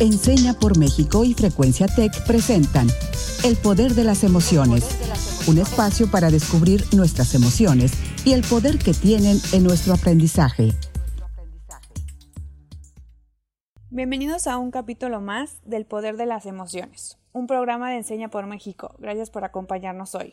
Enseña por México y Frecuencia Tech presentan El Poder de las Emociones, un espacio para descubrir nuestras emociones y el poder que tienen en nuestro aprendizaje. Bienvenidos a un capítulo más del Poder de las Emociones, un programa de Enseña por México. Gracias por acompañarnos hoy.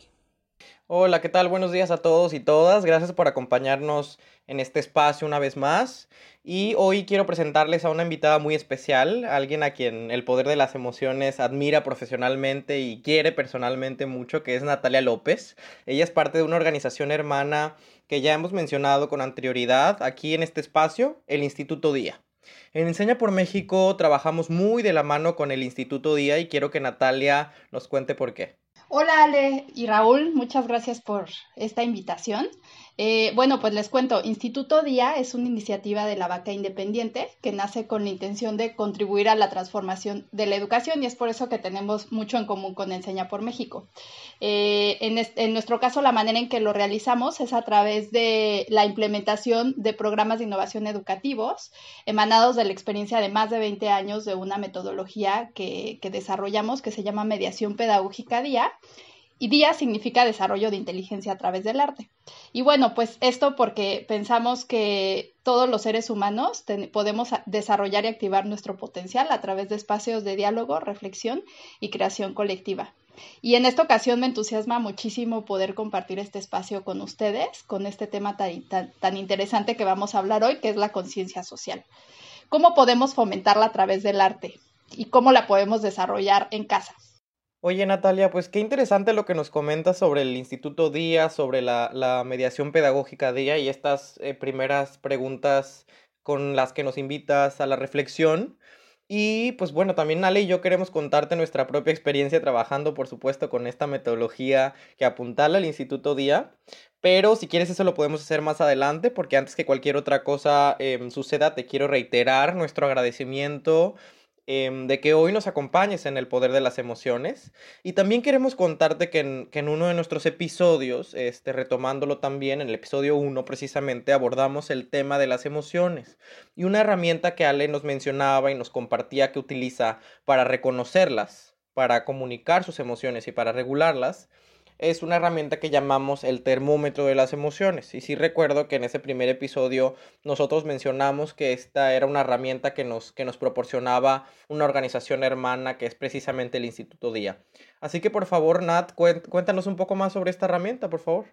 Hola, ¿qué tal? Buenos días a todos y todas. Gracias por acompañarnos en este espacio una vez más. Y hoy quiero presentarles a una invitada muy especial, alguien a quien el poder de las emociones admira profesionalmente y quiere personalmente mucho, que es Natalia López. Ella es parte de una organización hermana que ya hemos mencionado con anterioridad aquí en este espacio, el Instituto Día. En Enseña por México trabajamos muy de la mano con el Instituto Día y quiero que Natalia nos cuente por qué. Hola Ale y Raúl, muchas gracias por esta invitación. Eh, bueno, pues les cuento, Instituto Día es una iniciativa de la vaca independiente que nace con la intención de contribuir a la transformación de la educación y es por eso que tenemos mucho en común con Enseña por México. Eh, en, nuestro caso, la manera en que lo realizamos es a través de la implementación de programas de innovación educativos emanados de la experiencia de más de 20 años de una metodología que, que desarrollamos que se llama mediación pedagógica Día y día significa desarrollo de inteligencia a través del arte. Y bueno, pues esto porque pensamos que todos los seres humanos podemos desarrollar y activar nuestro potencial a través de espacios de diálogo, reflexión y creación colectiva. Y en esta ocasión me entusiasma muchísimo poder compartir este espacio con ustedes, con este tema tan, interesante que vamos a hablar hoy, que es la conciencia social. ¿Cómo podemos fomentarla a través del arte? ¿Y cómo la podemos desarrollar en casa? Oye Natalia, pues qué interesante lo que nos comentas sobre el Instituto Día, sobre la, mediación pedagógica Día y estas eh, primeras preguntas con las que nos invitas a la reflexión. Y pues bueno, también Ale y yo queremos contarte nuestra propia experiencia trabajando, por supuesto, con esta metodología que apuntala al Instituto Día. Pero si quieres eso lo podemos hacer más adelante, porque antes que cualquier otra cosa em, suceda, te quiero reiterar nuestro agradecimiento Em, de que hoy nos acompañes en el poder de las emociones. Y también queremos contarte que en, uno de nuestros episodios, este, retomándolo también, en el episodio 1 precisamente, abordamos el tema de las emociones. Y una herramienta que Ale nos mencionaba y nos compartía que utiliza para reconocerlas, para comunicar sus emociones y para regularlas, es una herramienta que llamamos el termómetro de las emociones. Y sí recuerdo que en ese primer episodio nosotros mencionamos que esta era una herramienta que nos, que nos proporcionaba una organización hermana que es precisamente el Instituto Día. Así que por favor, Nat, cuéntanos un poco más sobre esta herramienta, por favor.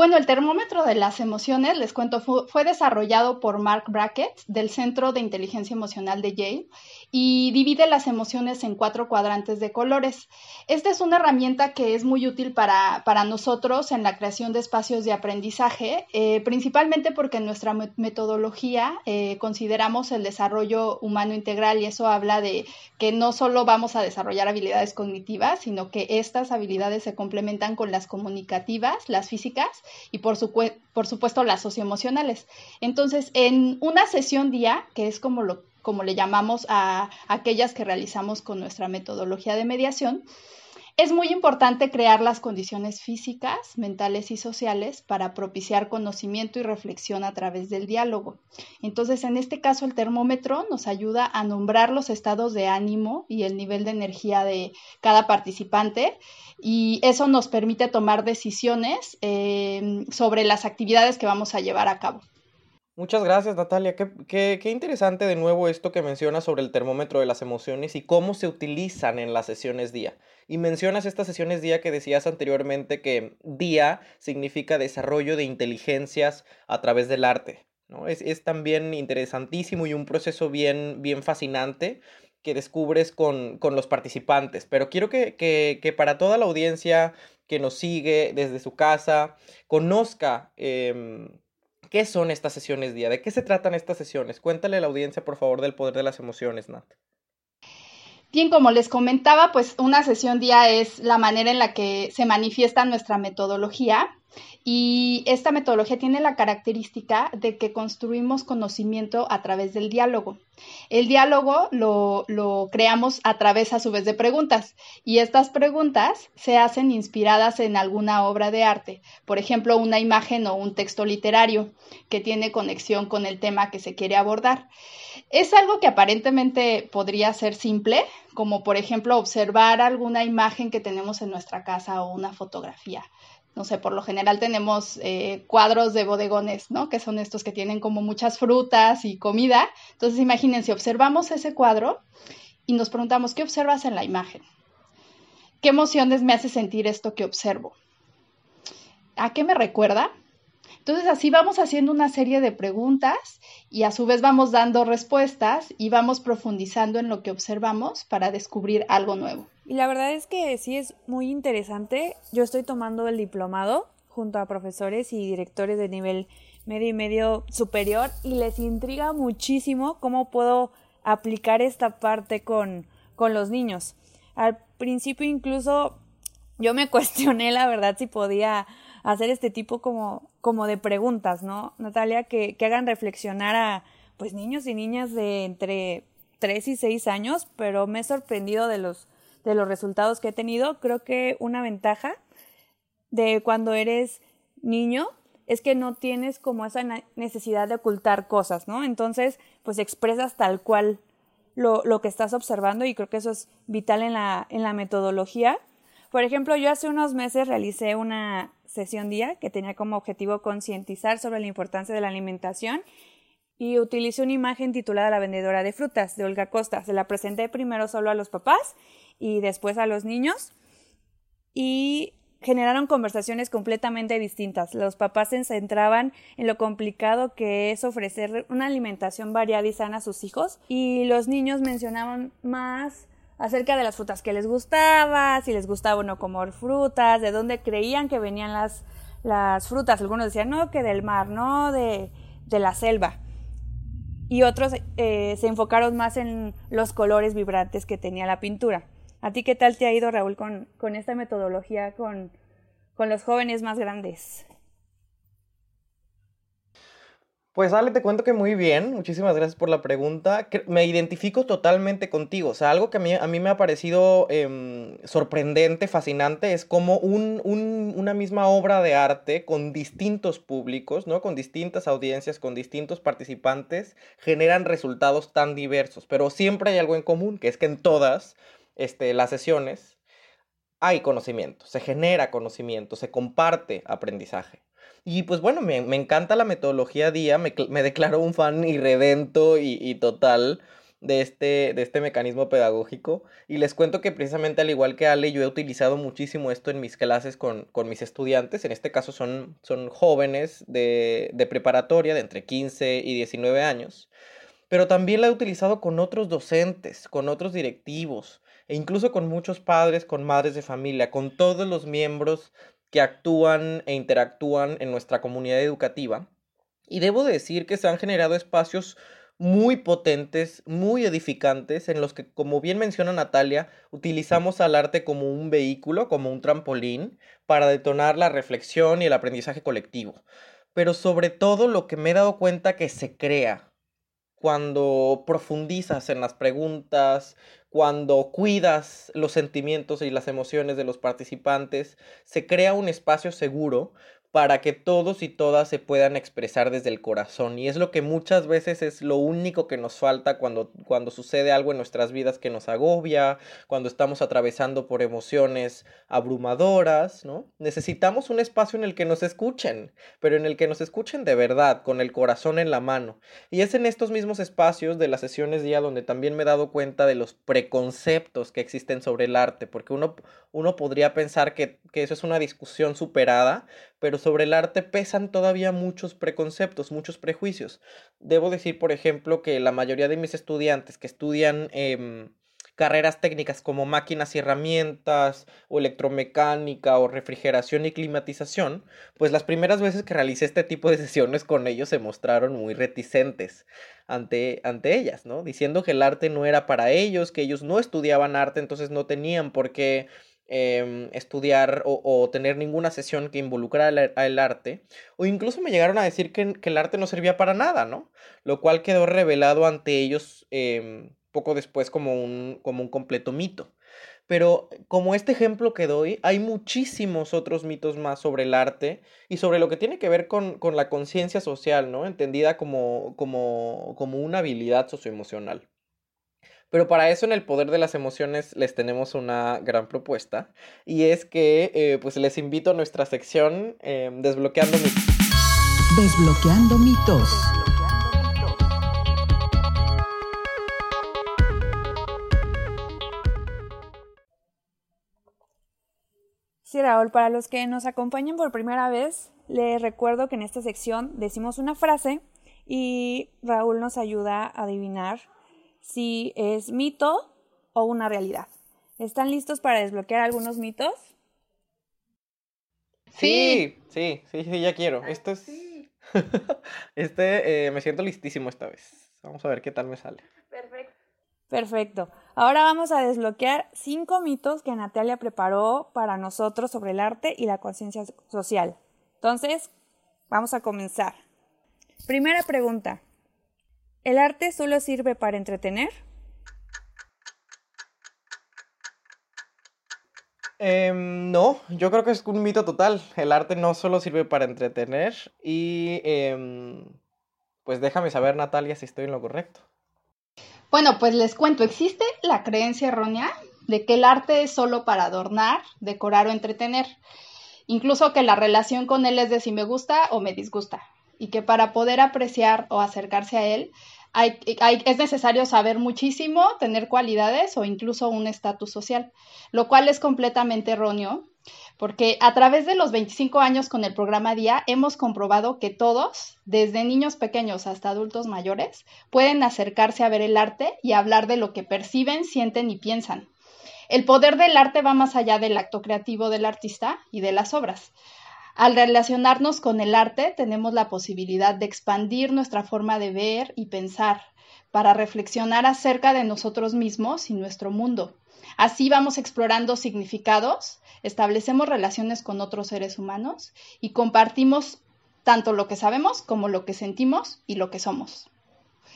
Bueno, el termómetro de las emociones, les cuento, fue, desarrollado por Mark Brackett del Centro de Inteligencia Emocional de Yale y divide las emociones en cuatro cuadrantes de colores. Esta es una herramienta que es muy útil para, para nosotros en la creación de espacios de aprendizaje, eh, principalmente porque en nuestra metodología eh, consideramos el desarrollo humano integral y eso habla de que no solo vamos a desarrollar habilidades cognitivas, sino que estas habilidades se complementan con las comunicativas, las físicas y por, supuesto las socioemocionales. Entonces, en una sesión día, que es como lo como le llamamos a aquellas que realizamos con nuestra metodología de mediación, es muy importante crear las condiciones físicas, mentales y sociales para propiciar conocimiento y reflexión a través del diálogo. Entonces, en este caso, el termómetro nos ayuda a nombrar los estados de ánimo y el nivel de energía de cada participante y eso nos permite tomar decisiones eh, sobre las actividades que vamos a llevar a cabo. Muchas gracias, Natalia. Qué, qué, interesante de nuevo esto que mencionas sobre el termómetro de las emociones y cómo se utilizan en las sesiones día. Y mencionas estas sesiones día que decías anteriormente que día significa desarrollo de inteligencias a través del arte. ¿no? Es, es también interesantísimo y un proceso bien, bien fascinante que descubres con, con los participantes. Pero quiero que, que, que, para toda la audiencia que nos sigue desde su casa, conozca eh, qué son estas sesiones día, de qué se tratan estas sesiones. Cuéntale a la audiencia, por favor, del poder de las emociones, Nat. Bien, como les comentaba, pues una sesión día es la manera en la que se manifiesta nuestra metodología Y esta metodología tiene la característica de que construimos conocimiento a través del diálogo. El diálogo lo, creamos a través a su vez de preguntas y estas preguntas se hacen inspiradas en alguna obra de arte, por ejemplo, una imagen o un texto literario que tiene conexión con el tema que se quiere abordar. Es algo que aparentemente podría ser simple, como por ejemplo observar alguna imagen que tenemos en nuestra casa o una fotografía no sé, por lo general tenemos eh, cuadros de bodegones, ¿no? Que son estos que tienen como muchas frutas y comida. Entonces, imagínense, observamos ese cuadro y nos preguntamos, ¿qué observas en la imagen? ¿Qué emociones me hace sentir esto que observo? ¿A qué me recuerda? Entonces así vamos haciendo una serie de preguntas y a su vez vamos dando respuestas y vamos profundizando en lo que observamos para descubrir algo nuevo. Y la verdad es que sí es muy interesante. Yo estoy tomando el diplomado junto a profesores y directores de nivel medio y medio superior y les intriga muchísimo cómo puedo aplicar esta parte con, con los niños. Al principio incluso yo me cuestioné la verdad si podía hacer este tipo como, como de preguntas, ¿no? Natalia, que, hagan reflexionar a pues niños y niñas de entre 3 y 6 años, pero me he sorprendido de los, de los resultados que he tenido. Creo que una ventaja de cuando eres niño es que no tienes como esa necesidad de ocultar cosas, ¿no? Entonces, pues expresas tal cual lo, lo que estás observando y creo que eso es vital en la, en la metodología. Por ejemplo, yo hace unos meses realicé una sesión día que tenía como objetivo concientizar sobre la importancia de la alimentación y utilicé una imagen titulada La vendedora de frutas de Olga Costa. Se la presenté primero solo a los papás y después a los niños y generaron conversaciones completamente distintas. Los papás se centraban en lo complicado que es ofrecer una alimentación variada y sana a sus hijos y los niños mencionaban más acerca de las frutas que les gustaba, si les gustaba o no comer frutas, de dónde creían que venían las, las frutas. Algunos decían, no, que del mar, no, de, de la selva. Y otros eh, se enfocaron más en los colores vibrantes que tenía la pintura. ¿A ti qué tal te ha ido, Raúl, con, con esta metodología con, con los jóvenes más grandes? Pues Ale, te cuento que muy bien, muchísimas gracias por la pregunta. Me identifico totalmente contigo, o sea, algo que a mí, a mí me ha parecido em, sorprendente, fascinante, es como un, un, una misma obra de arte con distintos públicos, ¿no? Con distintas audiencias, con distintos participantes, generan resultados tan diversos, pero siempre hay algo en común, que es que en todas este, las sesiones hay conocimiento, se genera conocimiento, se comparte aprendizaje. Y pues bueno, me, encanta la metodología DIA, me, declaro un fan irredento y, y total de este, de este mecanismo pedagógico. Y les cuento que precisamente al igual que Ale, yo he utilizado muchísimo esto en mis clases con, mis estudiantes. En este caso son, son jóvenes de, de preparatoria de entre 15 y 19 años. Pero también la he utilizado con otros docentes, con otros directivos, e incluso con muchos padres, con madres de familia, con todos los miembros que actúan e interactúan en nuestra comunidad educativa. Y debo decir que se han generado espacios muy potentes, muy edificantes, en los que, como bien menciona Natalia, utilizamos al arte como un vehículo, como un trampolín, para detonar la reflexión y el aprendizaje colectivo. Pero sobre todo lo que me he dado cuenta que se crea cuando profundizas en las preguntas, cuando cuidas los sentimientos y las emociones de los participantes, se crea un espacio seguro para que todos y todas se puedan expresar desde el corazón. Y es lo que muchas veces es lo único que nos falta cuando, cuando sucede algo en nuestras vidas que nos agobia, cuando estamos atravesando por emociones abrumadoras, ¿no? Necesitamos un espacio en el que nos escuchen, pero en el que nos escuchen de verdad, con el corazón en la mano. Y es en estos mismos espacios de las sesiones día donde también me he dado cuenta de los preconceptos que existen sobre el arte, porque uno, uno podría pensar que, que eso es una discusión superada, pero sobre el arte pesan todavía muchos preconceptos, muchos prejuicios. Debo decir, por ejemplo, que la mayoría de mis estudiantes que estudian em, carreras técnicas como máquinas y herramientas, o electromecánica, o refrigeración y climatización, pues las primeras veces que realicé este tipo de sesiones con ellos se mostraron muy reticentes ante, ante ellas, ¿no? Diciendo que el arte no era para ellos, que ellos no estudiaban arte, entonces no tenían por qué em, estudiar o, tener ninguna sesión que involucrara el, arte, o incluso me llegaron a decir que, el arte no servía para nada, ¿no? Lo cual quedó revelado ante ellos em, poco después como un, como un completo mito. Pero como este ejemplo que doy, hay muchísimos otros mitos más sobre el arte y sobre lo que tiene que ver con, la conciencia social, ¿no? Entendida como, como, como una habilidad socioemocional. Pero para eso en el poder de las emociones les tenemos una gran propuesta y es que eh, pues les invito a nuestra sección em, Desbloqueando mitos. Desbloqueando mitos. Sí, Raúl, para los que nos acompañan por primera vez, les recuerdo que en esta sección decimos una frase y Raúl nos ayuda a adivinar si es mito o una realidad. ¿Están listos para desbloquear algunos mitos? Sí, sí, sí, sí, ya quiero. Esto es... este, eh, me siento listísimo esta vez. Vamos a ver qué tal me sale. Perfecto. Perfecto. Ahora vamos a desbloquear cinco mitos que Natalia preparó para nosotros sobre el arte y la conciencia social. Entonces, vamos a comenzar. Primera pregunta. ¿El arte solo sirve para entretener? Em, no, yo creo que es un mito total. El arte no solo sirve para entretener y em, pues déjame saber, Natalia, si estoy en lo correcto. Bueno, pues les cuento, existe la creencia errónea de que el arte es solo para adornar, decorar o entretener. Incluso que la relación con él es de si me gusta o me disgusta. Y que para poder apreciar o acercarse a él es necesario saber muchísimo, tener cualidades o incluso un estatus social, lo cual es completamente erróneo porque a través de los 25 años con el programa Día hemos comprobado que todos, desde niños pequeños hasta adultos mayores, pueden acercarse a ver el arte y hablar de lo que perciben, sienten y piensan. El poder del arte va más allá del acto creativo del artista y de las obras. Al relacionarnos con el arte tenemos la posibilidad de expandir nuestra forma de ver y pensar para reflexionar acerca de nosotros mismos y nuestro mundo. Así vamos explorando significados, establecemos relaciones con otros seres humanos y compartimos tanto lo que sabemos como lo que sentimos y lo que somos.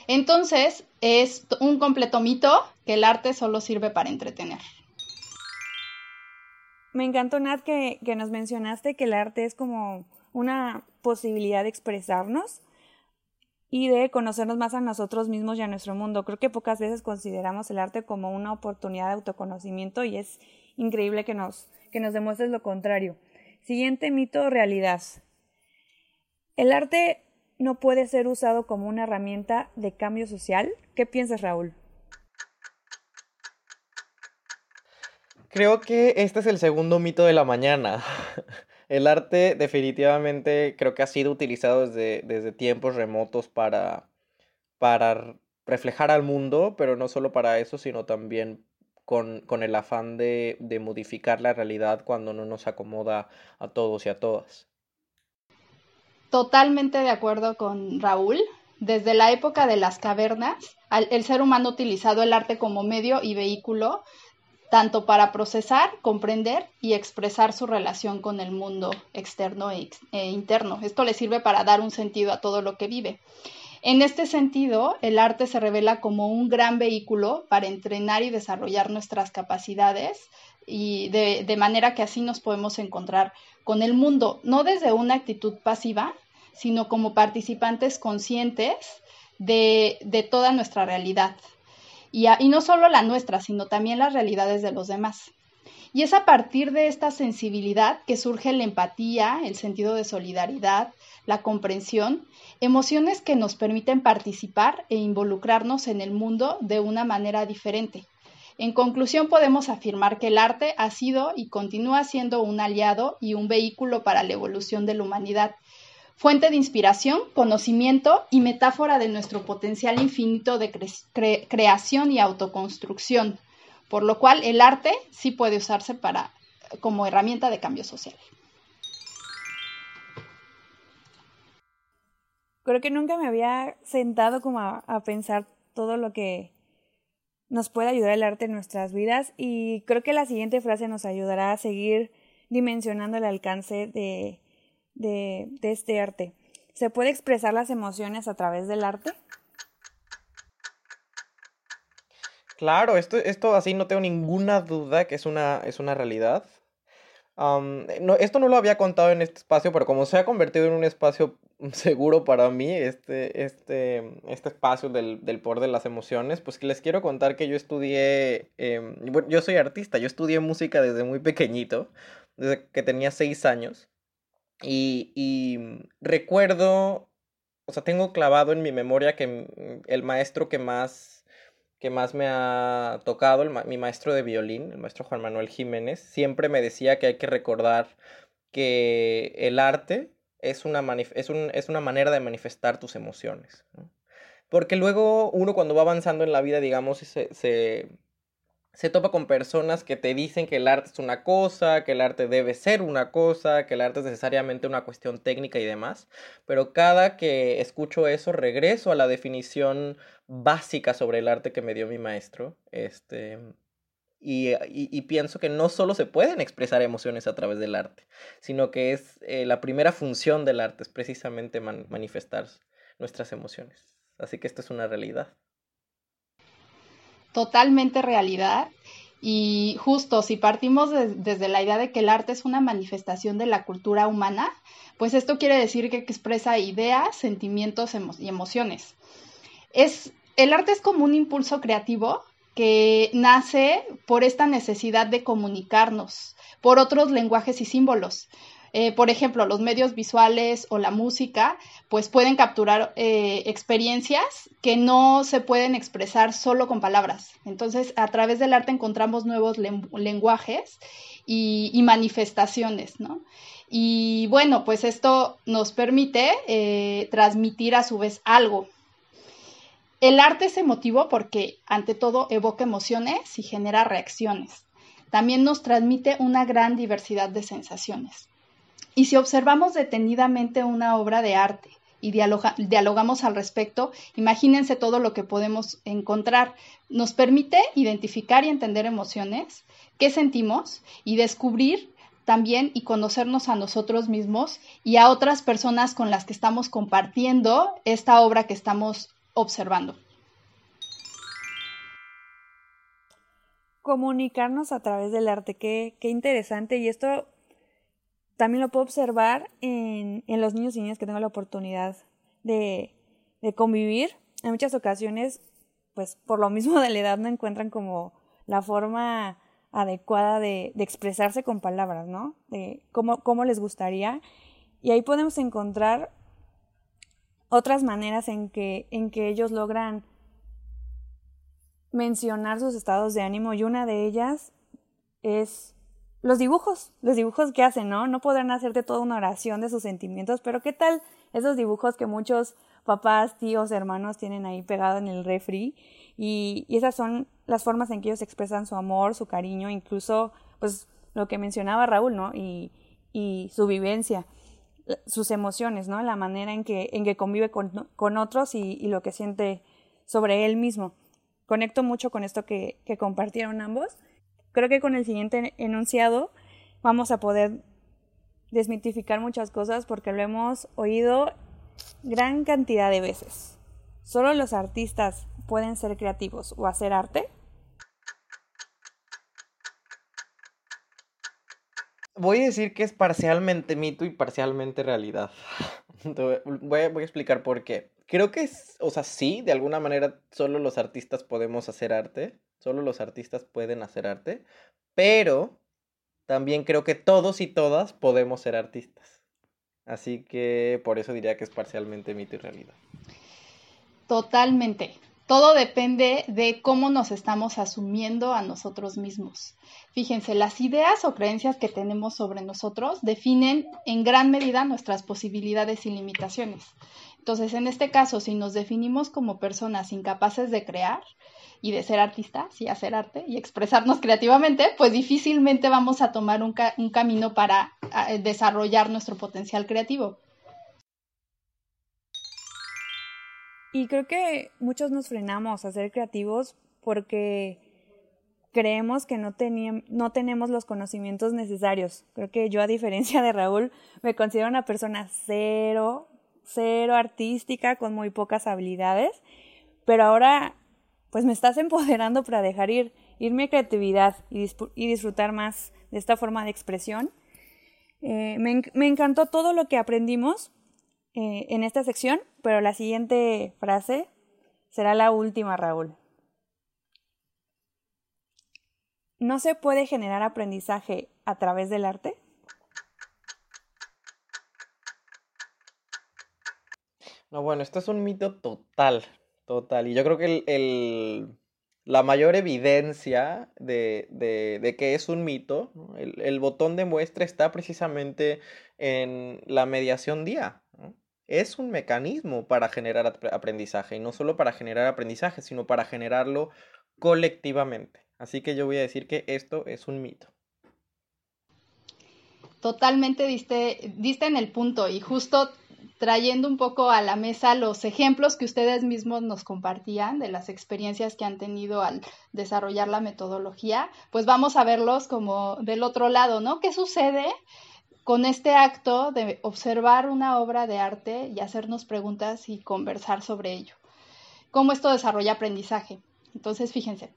Entonces, es un completo mito que el arte solo sirve para entretener. Me encantó, Nat, que, que nos mencionaste que el arte es como una posibilidad de expresarnos y de conocernos más a nosotros mismos y a nuestro mundo. Creo que pocas veces consideramos el arte como una oportunidad de autoconocimiento y es increíble que nos, que nos demuestres lo contrario. Siguiente mito o realidad. El arte no puede ser usado como una herramienta de cambio social. ¿Qué piensas, Raúl? Creo que este es el segundo mito de la mañana. El arte definitivamente creo que ha sido utilizado desde, desde tiempos remotos para, para reflejar al mundo, pero no solo para eso, sino también con, con el afán de, de, modificar la realidad cuando no nos acomoda a todos y a todas. Totalmente de acuerdo con Raúl. Desde la época de las cavernas, el ser humano ha utilizado el arte como medio y vehículo tanto para procesar, comprender y expresar su relación con el mundo externo e, e, interno. Esto le sirve para dar un sentido a todo lo que vive. En este sentido, el arte se revela como un gran vehículo para entrenar y desarrollar nuestras capacidades y de, manera que así nos podemos encontrar con el mundo, no desde una actitud pasiva, sino como participantes conscientes de toda nuestra realidad, y, no solo la nuestra, sino también las realidades de los demás. Y es a partir de esta sensibilidad que surge la empatía, el sentido de solidaridad, la comprensión, emociones que nos permiten participar e involucrarnos en el mundo de una manera diferente. En conclusión, podemos afirmar que el arte ha sido y continúa siendo un aliado y un vehículo para la evolución de la humanidad fuente de inspiración, conocimiento y metáfora de nuestro potencial infinito de creación y autoconstrucción, por lo cual el arte sí puede usarse para, como herramienta de cambio social. Creo que nunca me había sentado como a, pensar todo lo que nos puede ayudar el arte en nuestras vidas y creo que la siguiente frase nos ayudará a seguir dimensionando el alcance de, de, este arte. ¿Se puede expresar las emociones a través del arte? Claro, esto, esto así no tengo ninguna duda que es una, es una realidad. no, esto no lo había contado en este espacio, pero como se ha convertido en un espacio seguro para mí, este, este, este espacio del, del poder de las emociones, pues les quiero contar que yo estudié, em, yo soy artista, yo estudié música desde muy pequeñito, desde que tenía seis años. Y, y recuerdo, o sea, tengo clavado en mi memoria que el maestro que más, que más me ha tocado, el mi maestro de violín, el maestro Juan Manuel Jiménez, siempre me decía que hay que recordar que el arte es una, es un, es una manera de manifestar tus emociones. Porque luego uno cuando va avanzando en la vida, digamos, se, se, se topa con personas que te dicen que el arte es una cosa, que el arte debe ser una cosa, que el arte es necesariamente una cuestión técnica y demás, pero cada que escucho eso regreso a la definición básica sobre el arte que me dio mi maestro, este, y, y, pienso que no solo se pueden expresar emociones a través del arte, sino que es eh, la primera función del arte, es precisamente manifestar nuestras emociones. Así que esto es una realidad totalmente realidad. Y justo si partimos desde la idea de que el arte es una manifestación de la cultura humana, pues esto quiere decir que expresa ideas, sentimientos y emociones. Es, el arte es como un impulso creativo que nace por esta necesidad de comunicarnos, por otros lenguajes y símbolos. Eh, por ejemplo, los medios visuales o la música, pues pueden capturar eh, experiencias que no se pueden expresar solo con palabras. Entonces, a través del arte encontramos nuevos lenguajes y, manifestaciones, ¿no? Y bueno, pues esto nos permite eh, transmitir a su vez algo. El arte es emotivo porque, ante todo, evoca emociones y genera reacciones. También nos transmite una gran diversidad de sensaciones. Y si observamos detenidamente una obra de arte y dialogamos al respecto, imagínense todo lo que podemos encontrar. Nos permite identificar y entender emociones, qué sentimos y descubrir también y conocernos a nosotros mismos y a otras personas con las que estamos compartiendo esta obra que estamos observando. Comunicarnos a través del arte, qué, qué interesante. Y esto también lo puedo observar en, en los niños y niñas que tengo la oportunidad de, de convivir. En muchas ocasiones, pues por lo mismo de la edad no encuentran como la forma adecuada de, de expresarse con palabras, ¿no? De cómo, cómo les gustaría. Y ahí podemos encontrar otras maneras en que, en que ellos logran mencionar sus estados de ánimo y una de ellas es los dibujos, los dibujos que hacen, ¿no? No podrán hacerte toda una oración de sus sentimientos, pero ¿qué tal esos dibujos que muchos papás, tíos, hermanos tienen ahí pegado en el refri? Y, esas son las formas en que ellos expresan su amor, su cariño, incluso, pues, lo que mencionaba Raúl, ¿no? Y, su vivencia, sus emociones, ¿no? La manera en que, convive con, otros y, lo que siente sobre él mismo. Conecto mucho con esto que compartieron ambos creo que con el siguiente enunciado vamos a poder desmitificar muchas cosas porque lo hemos oído gran cantidad de veces. ¿Solo los artistas pueden ser creativos o hacer arte? Voy a decir que es parcialmente mito y parcialmente realidad. Voy a, explicar por qué. Creo que es, o sea, sí, de alguna manera solo los artistas podemos hacer arte, Solo los artistas pueden hacer arte, pero también creo que todos y todas podemos ser artistas. Así que por eso diría que es parcialmente mito y realidad. Totalmente. Todo depende de cómo nos estamos asumiendo a nosotros mismos. Fíjense, las ideas o creencias que tenemos sobre nosotros definen en gran medida nuestras posibilidades y limitaciones. Entonces, en este caso, si nos definimos como personas incapaces de crear, y de ser artistas y hacer arte y expresarnos creativamente, pues difícilmente vamos a tomar un, camino para desarrollar nuestro potencial creativo. Y creo que muchos nos frenamos a ser creativos porque creemos que no, no tenemos los conocimientos necesarios. Creo que yo, a diferencia de Raúl, me considero una persona cero, cero artística, con muy pocas habilidades, pero ahora pues me estás empoderando para dejar ir, ir mi creatividad y, disfrutar más de esta forma de expresión. Eh, me, encantó todo lo que aprendimos eh, en esta sección, pero la siguiente frase será la última, Raúl. ¿No se puede generar aprendizaje a través del arte? No, bueno, esto es un mito total, total. Y yo creo que el, la mayor evidencia de, que es un mito, el, botón de muestra está precisamente en la mediación día. Es un mecanismo para generar aprendizaje, y no solo para generar aprendizaje, sino para generarlo colectivamente. Así que yo voy a decir que esto es un mito. Totalmente diste, diste en el punto y justo trayendo un poco a la mesa los ejemplos que ustedes mismos nos compartían de las experiencias que han tenido al desarrollar la metodología, pues vamos a verlos como del otro lado, ¿no? ¿Qué sucede con este acto de observar una obra de arte y hacernos preguntas y conversar sobre ello? ¿Cómo esto desarrolla aprendizaje? Entonces, fíjense,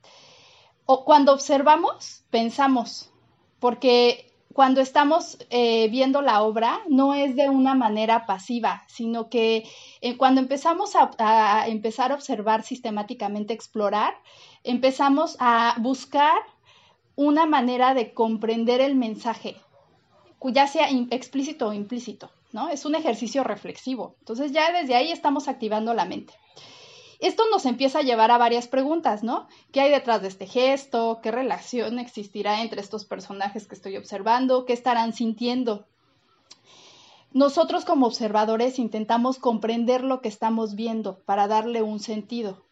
o cuando observamos, pensamos, porque cuando estamos eh, viendo la obra no es de una manera pasiva, sino que eh, cuando empezamos a, empezar a observar sistemáticamente, explorar, empezamos a buscar una manera de comprender el mensaje, ya sea explícito o implícito, ¿no? Es un ejercicio reflexivo. Entonces ya desde ahí estamos activando la mente. Esto nos empieza a llevar a varias preguntas, ¿no? ¿Qué hay detrás de este gesto? ¿Qué relación existirá entre estos personajes que estoy observando? ¿Qué estarán sintiendo? Nosotros como observadores intentamos comprender lo que estamos viendo para darle un sentido.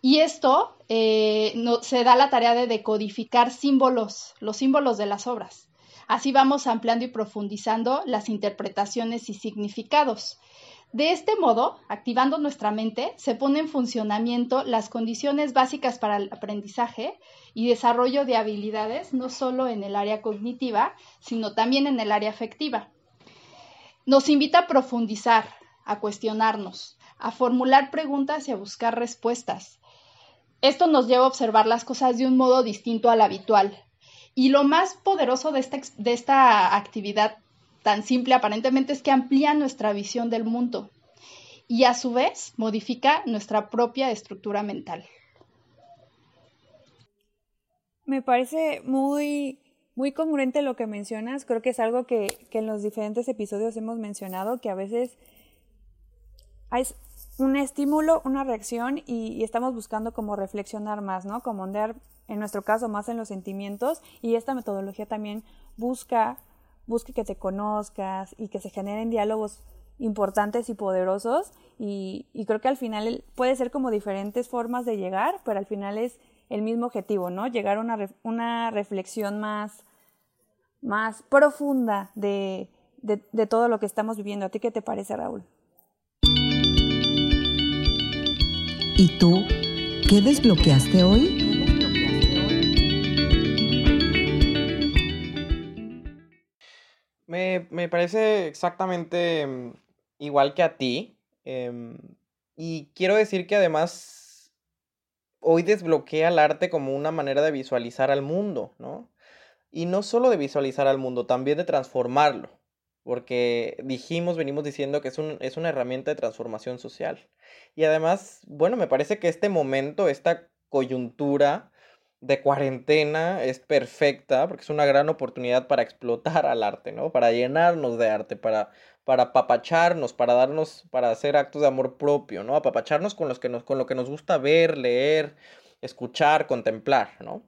Y esto eh, se da la tarea de decodificar símbolos, los símbolos de las obras. Así vamos ampliando y profundizando las interpretaciones y significados. De este modo, activando nuestra mente, se pone en funcionamiento las condiciones básicas para el aprendizaje y desarrollo de habilidades, no solo en el área cognitiva, sino también en el área afectiva. Nos invita a profundizar, a cuestionarnos, a formular preguntas y a buscar respuestas. Esto nos lleva a observar las cosas de un modo distinto al habitual. Y lo más poderoso de esta, de esta actividad tan simple aparentemente es que amplía nuestra visión del mundo y a su vez modifica nuestra propia estructura mental. Me parece muy, muy congruente lo que mencionas. Creo que es algo que, en los diferentes episodios hemos mencionado, que a veces hay un estímulo, una reacción y, y, estamos buscando como reflexionar más, ¿no? Como ondear, en nuestro caso, más en los sentimientos y esta metodología también busca busque que te conozcas y que se generen diálogos importantes y poderosos y, creo que al final puede ser como diferentes formas de llegar, pero al final es el mismo objetivo, ¿no? Llegar a una, una reflexión más, más profunda de, de todo lo que estamos viviendo. ¿A ti qué te parece, Raúl? ¿Y tú qué desbloqueaste hoy? Me, parece exactamente mm, igual que a ti. Em, y quiero decir que además hoy desbloquea el arte como una manera de visualizar al mundo, ¿no? Y no solo de visualizar al mundo, también de transformarlo. Porque dijimos, venimos diciendo que es, un, es una herramienta de transformación social. Y además, bueno, me parece que este momento, esta coyuntura, de cuarentena es perfecta porque es una gran oportunidad para explotar al arte, ¿no? Para llenarnos de arte, para, para apapacharnos, para darnos, para hacer actos de amor propio, ¿no? Apapacharnos con, los que nos, con lo que nos gusta ver, leer, escuchar, contemplar, ¿no?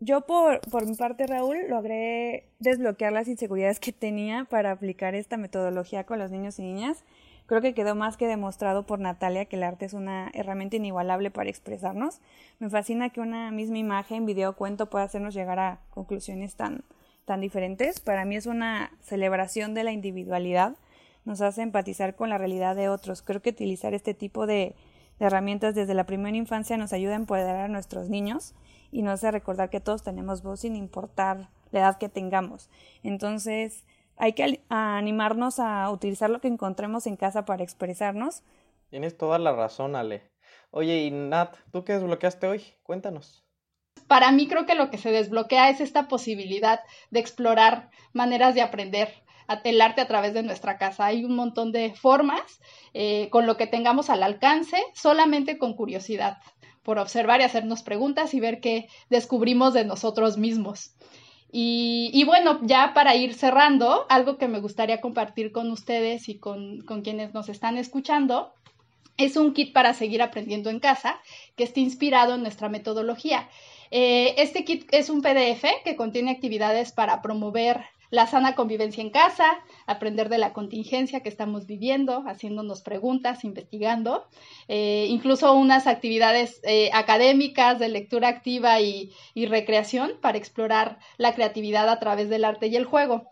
Yo por, por mi parte, Raúl, logré desbloquear las inseguridades que tenía para aplicar esta metodología con los niños y niñas Creo que quedó más que demostrado por Natalia que el arte es una herramienta inigualable para expresarnos. Me fascina que una misma imagen, video, cuento pueda hacernos llegar a conclusiones tan, tan diferentes. Para mí es una celebración de la individualidad. Nos hace empatizar con la realidad de otros. Creo que utilizar este tipo de, herramientas desde la primera infancia nos ayuda a empoderar a nuestros niños y nos hace recordar que todos tenemos voz sin importar la edad que tengamos. Entonces, hay que animarnos a utilizar lo que encontremos en casa para expresarnos. Tienes toda la razón, Ale. Oye, y Nat, ¿tú qué desbloqueaste hoy? Cuéntanos. Para mí creo que lo que se desbloquea es esta posibilidad de explorar maneras de aprender el arte a través de nuestra casa. Hay un montón de formas eh, con lo que tengamos al alcance, solamente con curiosidad, por observar y hacernos preguntas y ver qué descubrimos de nosotros mismos. Y, bueno, ya para ir cerrando, algo que me gustaría compartir con ustedes y con, quienes nos están escuchando es un kit para seguir aprendiendo en casa que está inspirado en nuestra metodología. Eh, este kit es un PDF que contiene actividades para promover la sana convivencia en casa, aprender de la contingencia que estamos viviendo, haciéndonos preguntas, investigando, eh, incluso unas actividades eh, académicas de lectura activa y, y recreación para explorar la creatividad a través del arte y el juego.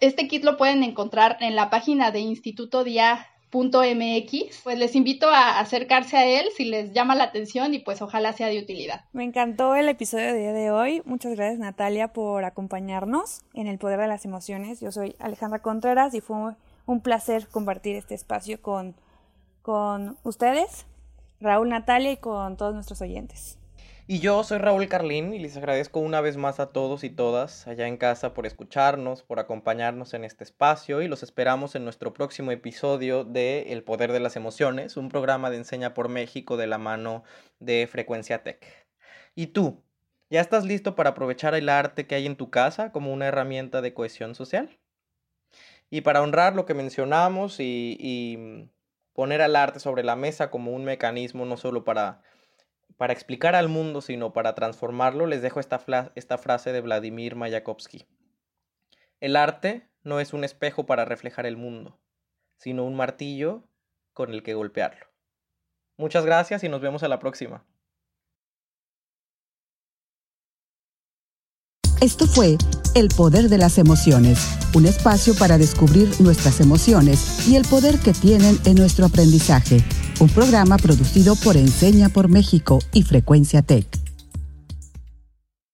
Este kit lo pueden encontrar en la página de Instituto Día .mx, pues les invito a acercarse a él si les llama la atención y pues ojalá sea de utilidad. Me encantó el episodio de día de hoy. Muchas gracias Natalia por acompañarnos en el poder de las emociones. Yo soy Alejandra Contreras y fue un placer compartir este espacio con, con ustedes, Raúl, Natalia y con todos nuestros oyentes. Y yo soy Raúl Carlín y les agradezco una vez más a todos y todas allá en casa por escucharnos, por acompañarnos en este espacio y los esperamos en nuestro próximo episodio de El Poder de las Emociones, un programa de Enseña por México de la mano de Frecuencia Tech. ¿Y tú? ¿Ya estás listo para aprovechar el arte que hay en tu casa como una herramienta de cohesión social? Y para honrar lo que mencionamos y, y poner al arte sobre la mesa como un mecanismo no solo para para explicar al mundo, sino para transformarlo, les dejo esta, esta frase de Vladimir Mayakovsky. El arte no es un espejo para reflejar el mundo, sino un martillo con el que golpearlo. Muchas gracias y nos vemos a la próxima. Esto fue El Poder de las Emociones, un espacio para descubrir nuestras emociones y el poder que tienen en nuestro aprendizaje un programa producido por Enseña por México y Frecuencia Tech.